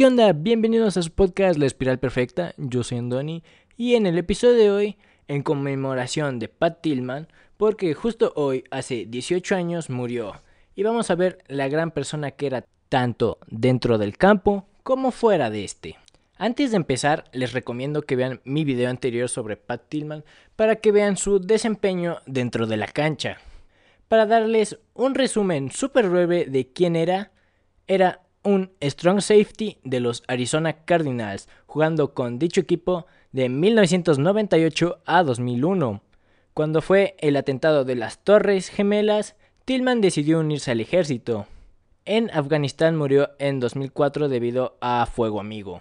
¿qué onda? Bienvenidos a su podcast La Espiral Perfecta. Yo soy Andoni y en el episodio de hoy, en conmemoración de Pat Tillman, porque justo hoy, hace 18 años, murió. Y vamos a ver la gran persona que era tanto dentro del campo como fuera de este. Antes de empezar, les recomiendo que vean mi video anterior sobre Pat Tillman para que vean su desempeño dentro de la cancha. Para darles un resumen súper breve de quién era, era un strong safety de los Arizona Cardinals, jugando con dicho equipo de 1998 a 2001. Cuando fue el atentado de las Torres Gemelas, Tillman decidió unirse al ejército. En Afganistán murió en 2004 debido a fuego amigo.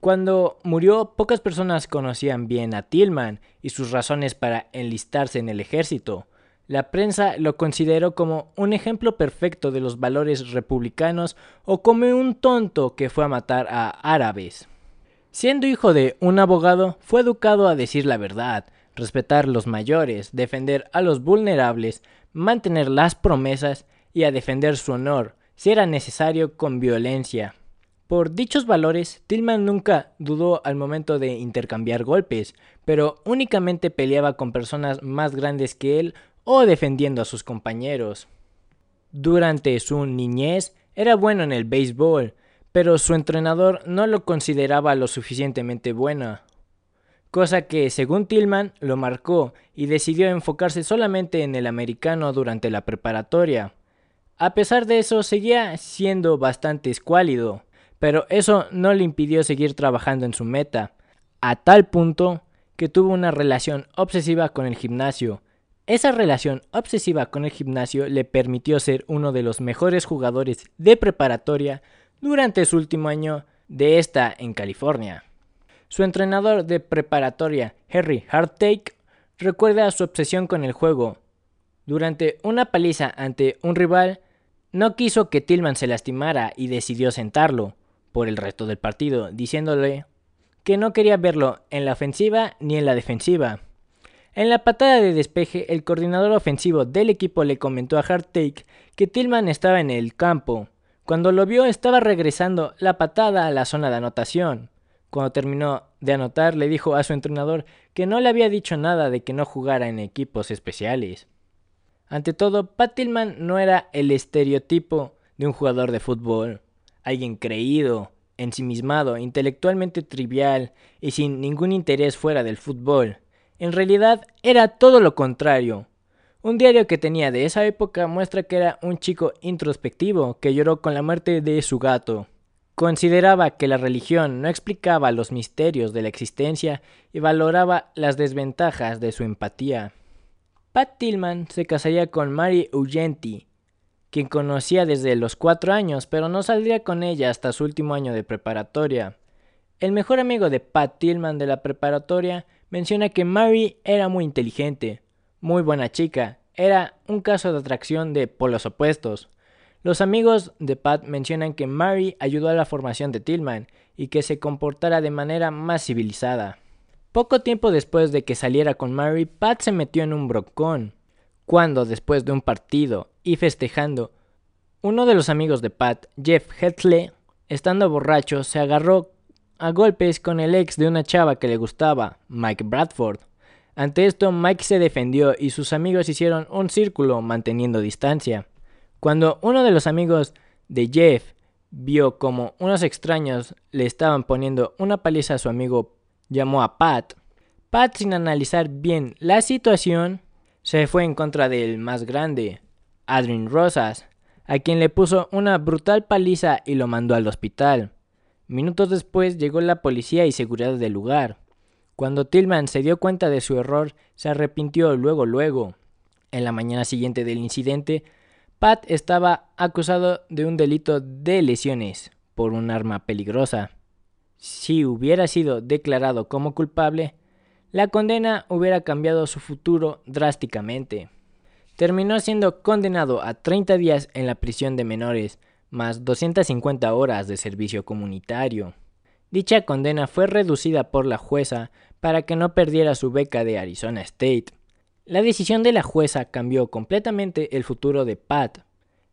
Cuando murió, pocas personas conocían bien a Tillman y sus razones para enlistarse en el ejército. La prensa lo consideró como un ejemplo perfecto de los valores republicanos o como un tonto que fue a matar a árabes. Siendo hijo de un abogado, fue educado a decir la verdad, respetar los mayores, defender a los vulnerables, mantener las promesas y a defender su honor, si era necesario con violencia. Por dichos valores, Tillman nunca dudó al momento de intercambiar golpes, pero únicamente peleaba con personas más grandes que él o defendiendo a sus compañeros. Durante su niñez era bueno en el béisbol, pero su entrenador no lo consideraba lo suficientemente bueno, cosa que según Tillman lo marcó y decidió enfocarse solamente en el americano durante la preparatoria. A pesar de eso seguía siendo bastante escuálido, pero eso no le impidió seguir trabajando en su meta, a tal punto que tuvo una relación obsesiva con el gimnasio, esa relación obsesiva con el gimnasio le permitió ser uno de los mejores jugadores de preparatoria durante su último año de esta en California. Su entrenador de preparatoria, Harry Hardtake, recuerda su obsesión con el juego. Durante una paliza ante un rival, no quiso que Tillman se lastimara y decidió sentarlo por el resto del partido, diciéndole que no quería verlo en la ofensiva ni en la defensiva. En la patada de despeje, el coordinador ofensivo del equipo le comentó a Hardtake que Tillman estaba en el campo. Cuando lo vio estaba regresando la patada a la zona de anotación. Cuando terminó de anotar le dijo a su entrenador que no le había dicho nada de que no jugara en equipos especiales. Ante todo, Pat Tillman no era el estereotipo de un jugador de fútbol, alguien creído, ensimismado, intelectualmente trivial y sin ningún interés fuera del fútbol. En realidad era todo lo contrario. Un diario que tenía de esa época muestra que era un chico introspectivo que lloró con la muerte de su gato. Consideraba que la religión no explicaba los misterios de la existencia y valoraba las desventajas de su empatía. Pat Tillman se casaría con Mary Ugenti, quien conocía desde los cuatro años, pero no saldría con ella hasta su último año de preparatoria. El mejor amigo de Pat Tillman de la preparatoria menciona que Mary era muy inteligente, muy buena chica, era un caso de atracción de polos opuestos. Los amigos de Pat mencionan que Mary ayudó a la formación de Tillman y que se comportara de manera más civilizada. Poco tiempo después de que saliera con Mary, Pat se metió en un brocón. Cuando, después de un partido y festejando, uno de los amigos de Pat, Jeff Hetley, estando borracho, se agarró a golpes con el ex de una chava que le gustaba, Mike Bradford. Ante esto, Mike se defendió y sus amigos hicieron un círculo manteniendo distancia. Cuando uno de los amigos de Jeff vio como unos extraños le estaban poniendo una paliza a su amigo, llamó a Pat. Pat, sin analizar bien la situación, se fue en contra del más grande, Adrian Rosas, a quien le puso una brutal paliza y lo mandó al hospital. Minutos después llegó la policía y seguridad del lugar. Cuando Tillman se dio cuenta de su error, se arrepintió luego luego. En la mañana siguiente del incidente, Pat estaba acusado de un delito de lesiones por un arma peligrosa. Si hubiera sido declarado como culpable, la condena hubiera cambiado su futuro drásticamente. Terminó siendo condenado a 30 días en la prisión de menores, más 250 horas de servicio comunitario. Dicha condena fue reducida por la jueza para que no perdiera su beca de Arizona State. La decisión de la jueza cambió completamente el futuro de Pat.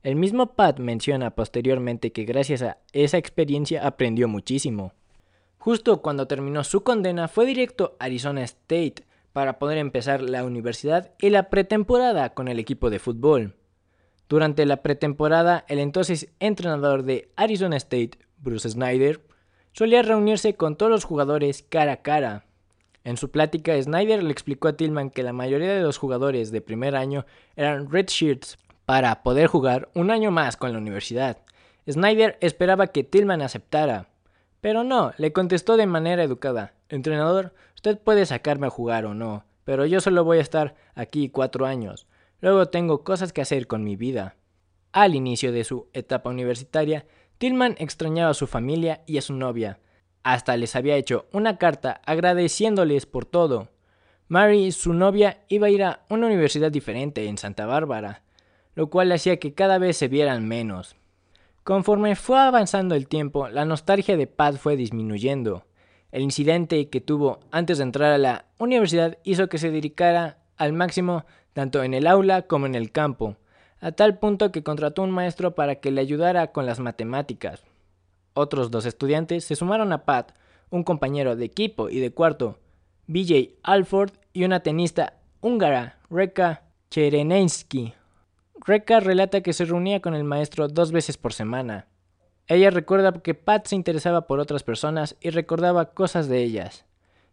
El mismo Pat menciona posteriormente que gracias a esa experiencia aprendió muchísimo. Justo cuando terminó su condena fue directo a Arizona State para poder empezar la universidad y la pretemporada con el equipo de fútbol. Durante la pretemporada, el entonces entrenador de Arizona State, Bruce Snyder, solía reunirse con todos los jugadores cara a cara. En su plática, Snyder le explicó a Tillman que la mayoría de los jugadores de primer año eran redshirts para poder jugar un año más con la universidad. Snyder esperaba que Tillman aceptara, pero no, le contestó de manera educada. Entrenador, usted puede sacarme a jugar o no, pero yo solo voy a estar aquí cuatro años. Luego tengo cosas que hacer con mi vida. Al inicio de su etapa universitaria, Tillman extrañaba a su familia y a su novia. Hasta les había hecho una carta agradeciéndoles por todo. Mary, su novia, iba a ir a una universidad diferente en Santa Bárbara, lo cual hacía que cada vez se vieran menos. Conforme fue avanzando el tiempo, la nostalgia de Pat fue disminuyendo. El incidente que tuvo antes de entrar a la universidad hizo que se dedicara al máximo tanto en el aula como en el campo, a tal punto que contrató un maestro para que le ayudara con las matemáticas. Otros dos estudiantes se sumaron a Pat, un compañero de equipo y de cuarto, BJ Alford y una tenista húngara, Reka Cherenensky. Reka relata que se reunía con el maestro dos veces por semana. Ella recuerda que Pat se interesaba por otras personas y recordaba cosas de ellas.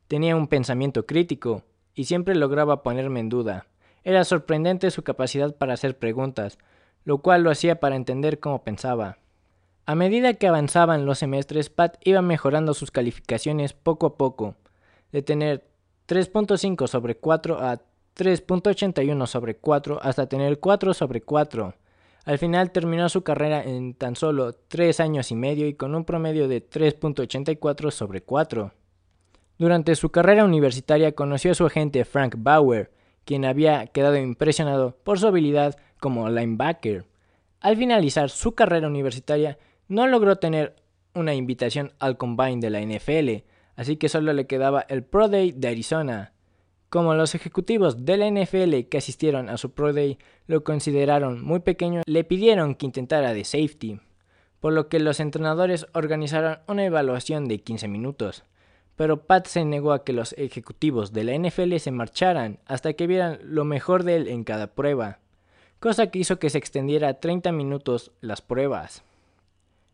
Tenía un pensamiento crítico y siempre lograba ponerme en duda. Era sorprendente su capacidad para hacer preguntas, lo cual lo hacía para entender cómo pensaba. A medida que avanzaban los semestres, Pat iba mejorando sus calificaciones poco a poco, de tener 3.5 sobre 4 a 3.81 sobre 4 hasta tener 4 sobre 4. Al final terminó su carrera en tan solo 3 años y medio y con un promedio de 3.84 sobre 4. Durante su carrera universitaria conoció a su agente Frank Bauer, quien había quedado impresionado por su habilidad como linebacker. Al finalizar su carrera universitaria, no logró tener una invitación al combine de la NFL, así que solo le quedaba el Pro Day de Arizona. Como los ejecutivos de la NFL que asistieron a su Pro Day lo consideraron muy pequeño, le pidieron que intentara de safety, por lo que los entrenadores organizaron una evaluación de 15 minutos. Pero Pat se negó a que los ejecutivos de la NFL se marcharan hasta que vieran lo mejor de él en cada prueba, cosa que hizo que se extendiera a 30 minutos las pruebas.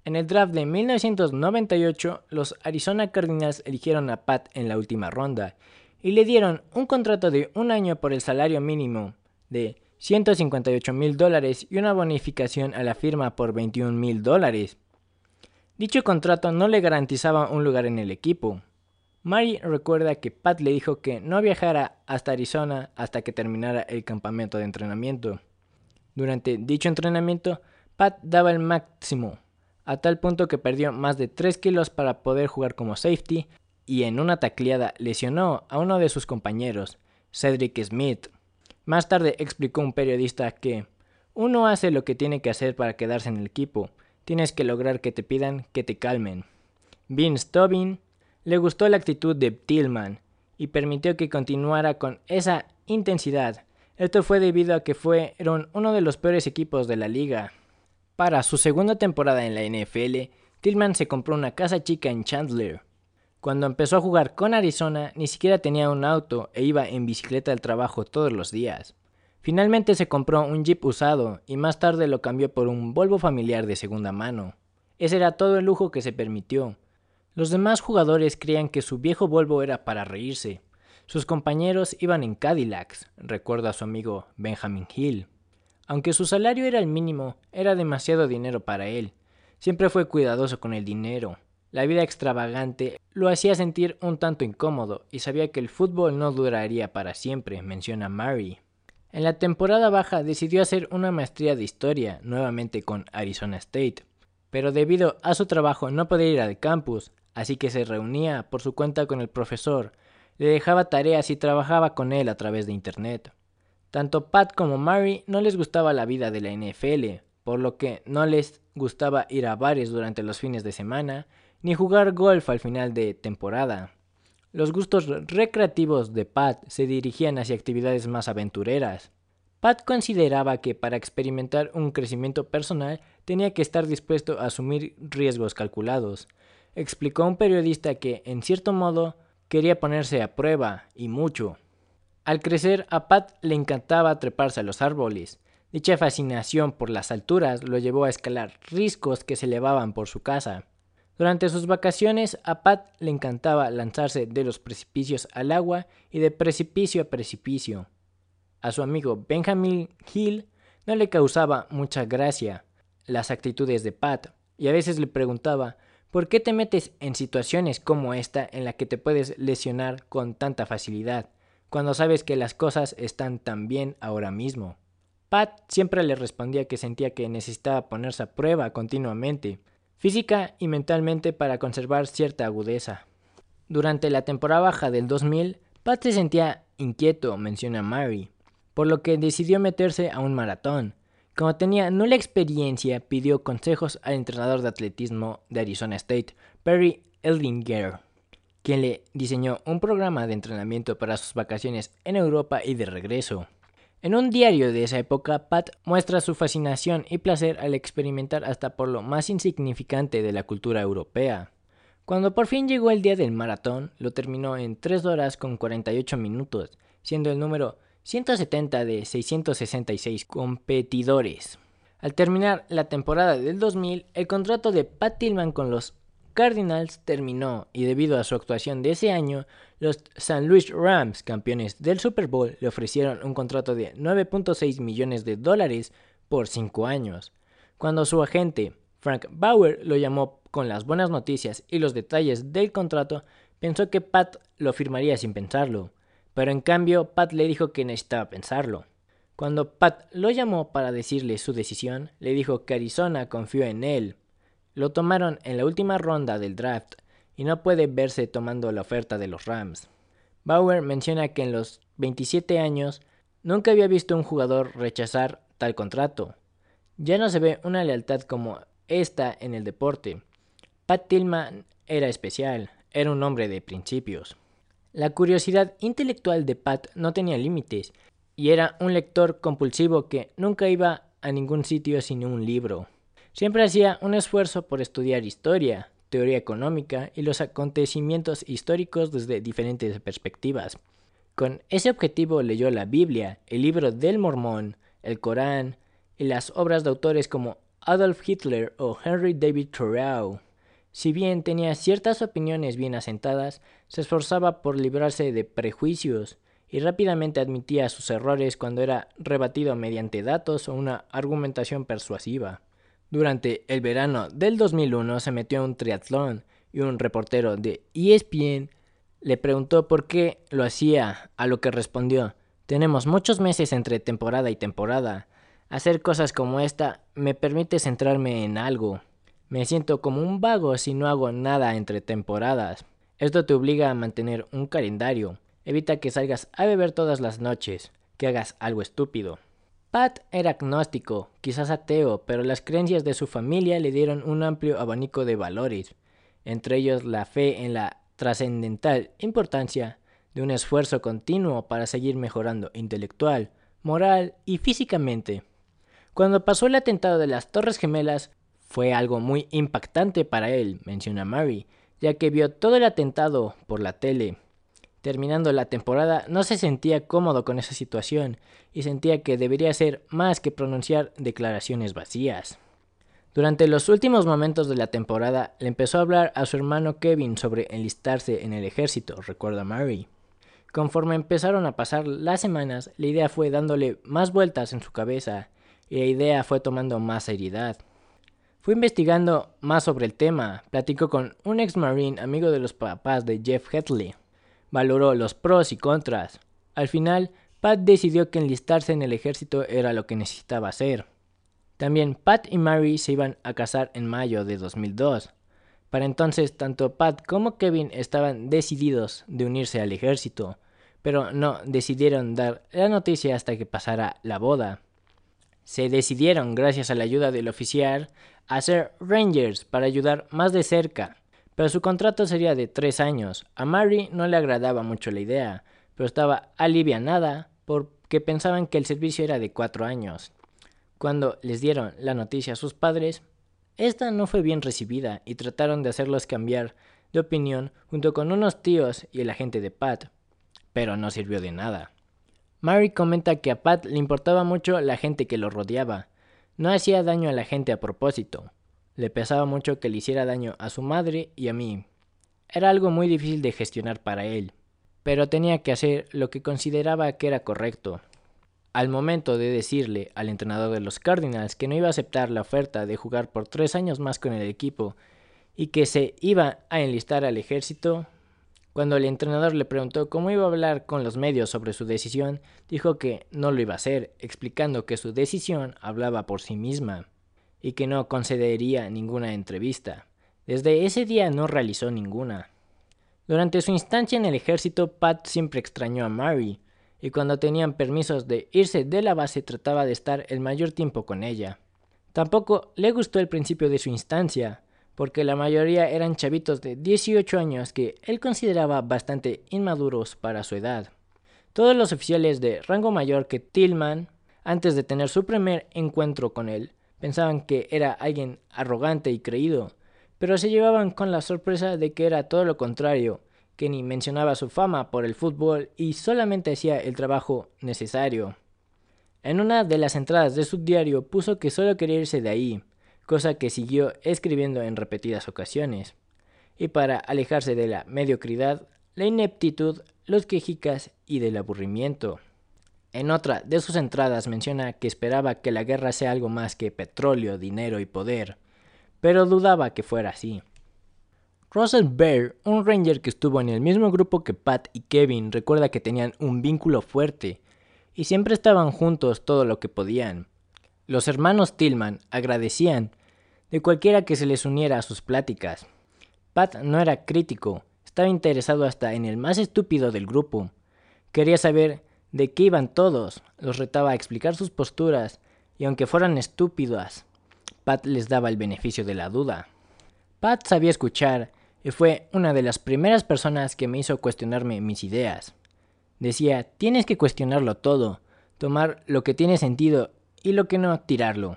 En el draft de 1998, los Arizona Cardinals eligieron a Pat en la última ronda y le dieron un contrato de un año por el salario mínimo de 158 mil dólares y una bonificación a la firma por 21 mil dólares. Dicho contrato no le garantizaba un lugar en el equipo. Mary recuerda que Pat le dijo que no viajara hasta Arizona hasta que terminara el campamento de entrenamiento. Durante dicho entrenamiento, Pat daba el máximo, a tal punto que perdió más de 3 kilos para poder jugar como safety y en una tacleada lesionó a uno de sus compañeros, Cedric Smith. Más tarde explicó un periodista que uno hace lo que tiene que hacer para quedarse en el equipo, tienes que lograr que te pidan que te calmen. Vince Tobin le gustó la actitud de Tillman y permitió que continuara con esa intensidad. Esto fue debido a que fueron uno de los peores equipos de la liga. Para su segunda temporada en la NFL, Tillman se compró una casa chica en Chandler, cuando empezó a jugar con Arizona, ni siquiera tenía un auto e iba en bicicleta al trabajo todos los días. Finalmente se compró un Jeep usado y más tarde lo cambió por un Volvo familiar de segunda mano. Ese era todo el lujo que se permitió. Los demás jugadores creían que su viejo Volvo era para reírse. Sus compañeros iban en Cadillacs, recuerda su amigo Benjamin Hill. Aunque su salario era el mínimo, era demasiado dinero para él. Siempre fue cuidadoso con el dinero. La vida extravagante lo hacía sentir un tanto incómodo y sabía que el fútbol no duraría para siempre, menciona Mary. En la temporada baja decidió hacer una maestría de historia, nuevamente con Arizona State, pero debido a su trabajo no podía ir al campus, así que se reunía por su cuenta con el profesor, le dejaba tareas y trabajaba con él a través de Internet. Tanto Pat como Mary no les gustaba la vida de la NFL, por lo que no les gustaba ir a bares durante los fines de semana ni jugar golf al final de temporada. Los gustos recreativos de Pat se dirigían hacia actividades más aventureras. Pat consideraba que para experimentar un crecimiento personal tenía que estar dispuesto a asumir riesgos calculados. Explicó a un periodista que, en cierto modo, quería ponerse a prueba, y mucho. Al crecer, a Pat le encantaba treparse a los árboles. Dicha fascinación por las alturas lo llevó a escalar riscos que se elevaban por su casa. Durante sus vacaciones, a Pat le encantaba lanzarse de los precipicios al agua y de precipicio a precipicio. A su amigo Benjamin Hill no le causaba mucha gracia las actitudes de Pat, y a veces le preguntaba ¿por qué te metes en situaciones como esta en la que te puedes lesionar con tanta facilidad? cuando sabes que las cosas están tan bien ahora mismo. Pat siempre le respondía que sentía que necesitaba ponerse a prueba continuamente, física y mentalmente para conservar cierta agudeza. Durante la temporada baja del 2000, Pat se sentía inquieto, menciona Mary, por lo que decidió meterse a un maratón. Como tenía nula experiencia, pidió consejos al entrenador de atletismo de Arizona State, Perry Eldinger quien le diseñó un programa de entrenamiento para sus vacaciones en Europa y de regreso. En un diario de esa época, Pat muestra su fascinación y placer al experimentar hasta por lo más insignificante de la cultura europea. Cuando por fin llegó el día del maratón, lo terminó en 3 horas con 48 minutos, siendo el número 170 de 666 competidores. Al terminar la temporada del 2000, el contrato de Pat Tillman con los Cardinals terminó y debido a su actuación de ese año, los St. Louis Rams, campeones del Super Bowl, le ofrecieron un contrato de 9.6 millones de dólares por 5 años. Cuando su agente, Frank Bauer, lo llamó con las buenas noticias y los detalles del contrato, pensó que Pat lo firmaría sin pensarlo, pero en cambio Pat le dijo que necesitaba pensarlo. Cuando Pat lo llamó para decirle su decisión, le dijo que Arizona confió en él lo tomaron en la última ronda del draft y no puede verse tomando la oferta de los Rams. Bauer menciona que en los 27 años nunca había visto un jugador rechazar tal contrato. Ya no se ve una lealtad como esta en el deporte. Pat Tillman era especial, era un hombre de principios. La curiosidad intelectual de Pat no tenía límites y era un lector compulsivo que nunca iba a ningún sitio sin un libro. Siempre hacía un esfuerzo por estudiar historia, teoría económica y los acontecimientos históricos desde diferentes perspectivas. Con ese objetivo leyó la Biblia, el libro del Mormón, el Corán y las obras de autores como Adolf Hitler o Henry David Thoreau. Si bien tenía ciertas opiniones bien asentadas, se esforzaba por librarse de prejuicios y rápidamente admitía sus errores cuando era rebatido mediante datos o una argumentación persuasiva. Durante el verano del 2001 se metió a un triatlón y un reportero de ESPN le preguntó por qué lo hacía, a lo que respondió, tenemos muchos meses entre temporada y temporada. Hacer cosas como esta me permite centrarme en algo. Me siento como un vago si no hago nada entre temporadas. Esto te obliga a mantener un calendario. Evita que salgas a beber todas las noches, que hagas algo estúpido. Pat era agnóstico, quizás ateo, pero las creencias de su familia le dieron un amplio abanico de valores, entre ellos la fe en la trascendental importancia de un esfuerzo continuo para seguir mejorando intelectual, moral y físicamente. Cuando pasó el atentado de las Torres Gemelas, fue algo muy impactante para él, menciona Mary, ya que vio todo el atentado por la tele Terminando la temporada, no se sentía cómodo con esa situación y sentía que debería hacer más que pronunciar declaraciones vacías. Durante los últimos momentos de la temporada, le empezó a hablar a su hermano Kevin sobre enlistarse en el ejército, recuerda Mary. Conforme empezaron a pasar las semanas, la idea fue dándole más vueltas en su cabeza y la idea fue tomando más seriedad. Fue investigando más sobre el tema, platicó con un ex marine amigo de los papás de Jeff Hetley, valoró los pros y contras. Al final, Pat decidió que enlistarse en el ejército era lo que necesitaba hacer. También Pat y Mary se iban a casar en mayo de 2002. Para entonces, tanto Pat como Kevin estaban decididos de unirse al ejército, pero no decidieron dar la noticia hasta que pasara la boda. Se decidieron, gracias a la ayuda del oficial, a ser Rangers para ayudar más de cerca pero su contrato sería de tres años. A Mary no le agradaba mucho la idea, pero estaba alivianada porque pensaban que el servicio era de cuatro años. Cuando les dieron la noticia a sus padres, esta no fue bien recibida y trataron de hacerlos cambiar de opinión junto con unos tíos y el agente de Pat, pero no sirvió de nada. Mary comenta que a Pat le importaba mucho la gente que lo rodeaba, no hacía daño a la gente a propósito, le pesaba mucho que le hiciera daño a su madre y a mí. Era algo muy difícil de gestionar para él, pero tenía que hacer lo que consideraba que era correcto. Al momento de decirle al entrenador de los Cardinals que no iba a aceptar la oferta de jugar por tres años más con el equipo y que se iba a enlistar al ejército, cuando el entrenador le preguntó cómo iba a hablar con los medios sobre su decisión, dijo que no lo iba a hacer, explicando que su decisión hablaba por sí misma y que no concedería ninguna entrevista. Desde ese día no realizó ninguna. Durante su instancia en el ejército, Pat siempre extrañó a Mary, y cuando tenían permisos de irse de la base trataba de estar el mayor tiempo con ella. Tampoco le gustó el principio de su instancia, porque la mayoría eran chavitos de 18 años que él consideraba bastante inmaduros para su edad. Todos los oficiales de rango mayor que Tillman, antes de tener su primer encuentro con él, pensaban que era alguien arrogante y creído, pero se llevaban con la sorpresa de que era todo lo contrario, Kenny mencionaba su fama por el fútbol y solamente hacía el trabajo necesario. En una de las entradas de su diario puso que solo quería irse de ahí, cosa que siguió escribiendo en repetidas ocasiones. Y para alejarse de la mediocridad, la ineptitud, los quejicas y del aburrimiento. En otra de sus entradas menciona que esperaba que la guerra sea algo más que petróleo, dinero y poder, pero dudaba que fuera así. Russell Bear, un ranger que estuvo en el mismo grupo que Pat y Kevin, recuerda que tenían un vínculo fuerte y siempre estaban juntos todo lo que podían. Los hermanos Tillman agradecían de cualquiera que se les uniera a sus pláticas. Pat no era crítico, estaba interesado hasta en el más estúpido del grupo. Quería saber de qué iban todos, los retaba a explicar sus posturas, y aunque fueran estúpidas, Pat les daba el beneficio de la duda. Pat sabía escuchar y fue una de las primeras personas que me hizo cuestionarme mis ideas. Decía, tienes que cuestionarlo todo, tomar lo que tiene sentido y lo que no tirarlo.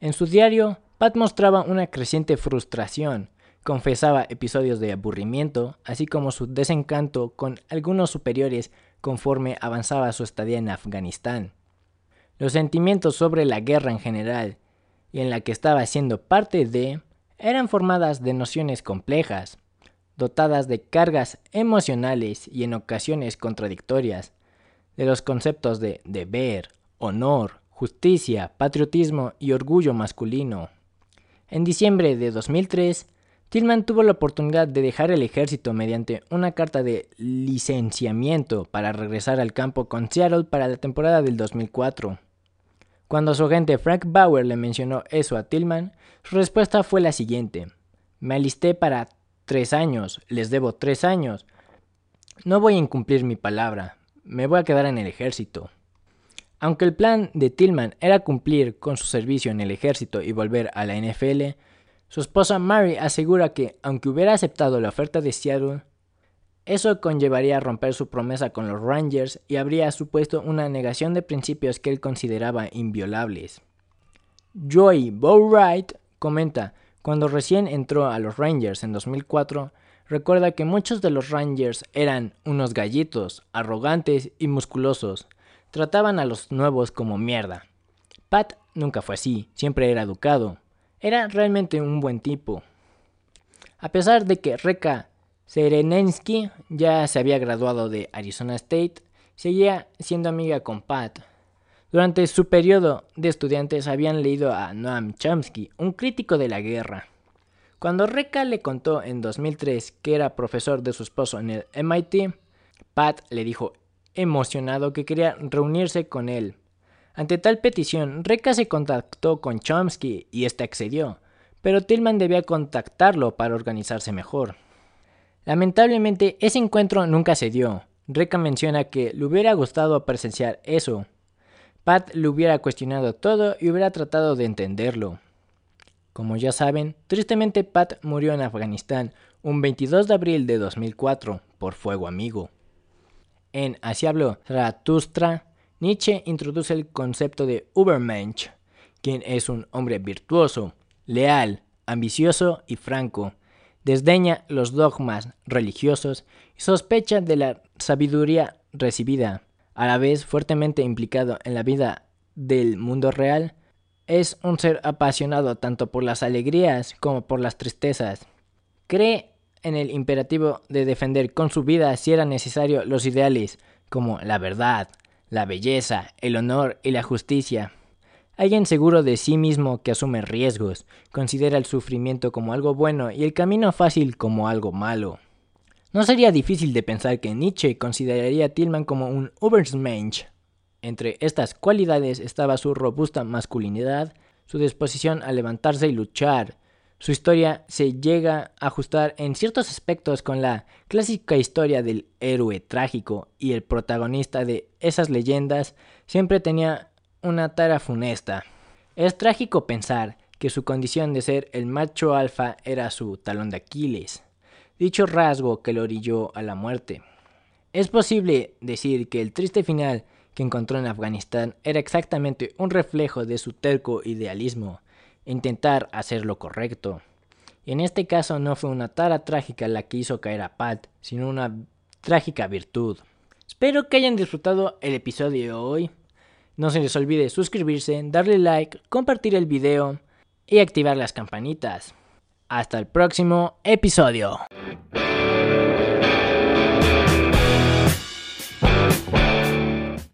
En su diario, Pat mostraba una creciente frustración, confesaba episodios de aburrimiento, así como su desencanto con algunos superiores conforme avanzaba su estadía en Afganistán. Los sentimientos sobre la guerra en general y en la que estaba siendo parte de eran formadas de nociones complejas, dotadas de cargas emocionales y en ocasiones contradictorias, de los conceptos de deber, honor, justicia, patriotismo y orgullo masculino. En diciembre de 2003, Tillman tuvo la oportunidad de dejar el ejército mediante una carta de licenciamiento para regresar al campo con Seattle para la temporada del 2004. Cuando su agente Frank Bauer le mencionó eso a Tillman, su respuesta fue la siguiente. Me alisté para tres años, les debo tres años. No voy a incumplir mi palabra, me voy a quedar en el ejército. Aunque el plan de Tillman era cumplir con su servicio en el ejército y volver a la NFL, su esposa Mary asegura que, aunque hubiera aceptado la oferta de Seattle, eso conllevaría a romper su promesa con los Rangers y habría supuesto una negación de principios que él consideraba inviolables. Joey Bowright comenta, cuando recién entró a los Rangers en 2004, recuerda que muchos de los Rangers eran unos gallitos, arrogantes y musculosos. Trataban a los nuevos como mierda. Pat nunca fue así, siempre era educado. Era realmente un buen tipo. A pesar de que Reka Serenensky ya se había graduado de Arizona State, seguía siendo amiga con Pat. Durante su periodo de estudiantes habían leído a Noam Chomsky, un crítico de la guerra. Cuando Reka le contó en 2003 que era profesor de su esposo en el MIT, Pat le dijo emocionado que quería reunirse con él. Ante tal petición, Reka se contactó con Chomsky y éste accedió, pero Tillman debía contactarlo para organizarse mejor. Lamentablemente, ese encuentro nunca se dio. Reka menciona que le hubiera gustado presenciar eso. Pat le hubiera cuestionado todo y hubiera tratado de entenderlo. Como ya saben, tristemente Pat murió en Afganistán un 22 de abril de 2004 por fuego amigo. En Así habló Zaratustra, Nietzsche introduce el concepto de Übermensch, quien es un hombre virtuoso, leal, ambicioso y franco. Desdeña los dogmas religiosos y sospecha de la sabiduría recibida. A la vez fuertemente implicado en la vida del mundo real, es un ser apasionado tanto por las alegrías como por las tristezas. Cree en el imperativo de defender con su vida si era necesario los ideales como la verdad, la belleza, el honor y la justicia. Alguien seguro de sí mismo que asume riesgos, considera el sufrimiento como algo bueno y el camino fácil como algo malo. No sería difícil de pensar que Nietzsche consideraría a Tillman como un Übermensch. Entre estas cualidades estaba su robusta masculinidad, su disposición a levantarse y luchar, su historia se llega a ajustar en ciertos aspectos con la clásica historia del héroe trágico y el protagonista de esas leyendas siempre tenía una tara funesta. Es trágico pensar que su condición de ser el macho alfa era su talón de Aquiles, dicho rasgo que lo orilló a la muerte. Es posible decir que el triste final que encontró en Afganistán era exactamente un reflejo de su terco idealismo, intentar hacer lo correcto. Y en este caso no fue una tara trágica la que hizo caer a Pat, sino una trágica virtud. Espero que hayan disfrutado el episodio de hoy. No se les olvide suscribirse, darle like, compartir el video y activar las campanitas. Hasta el próximo episodio.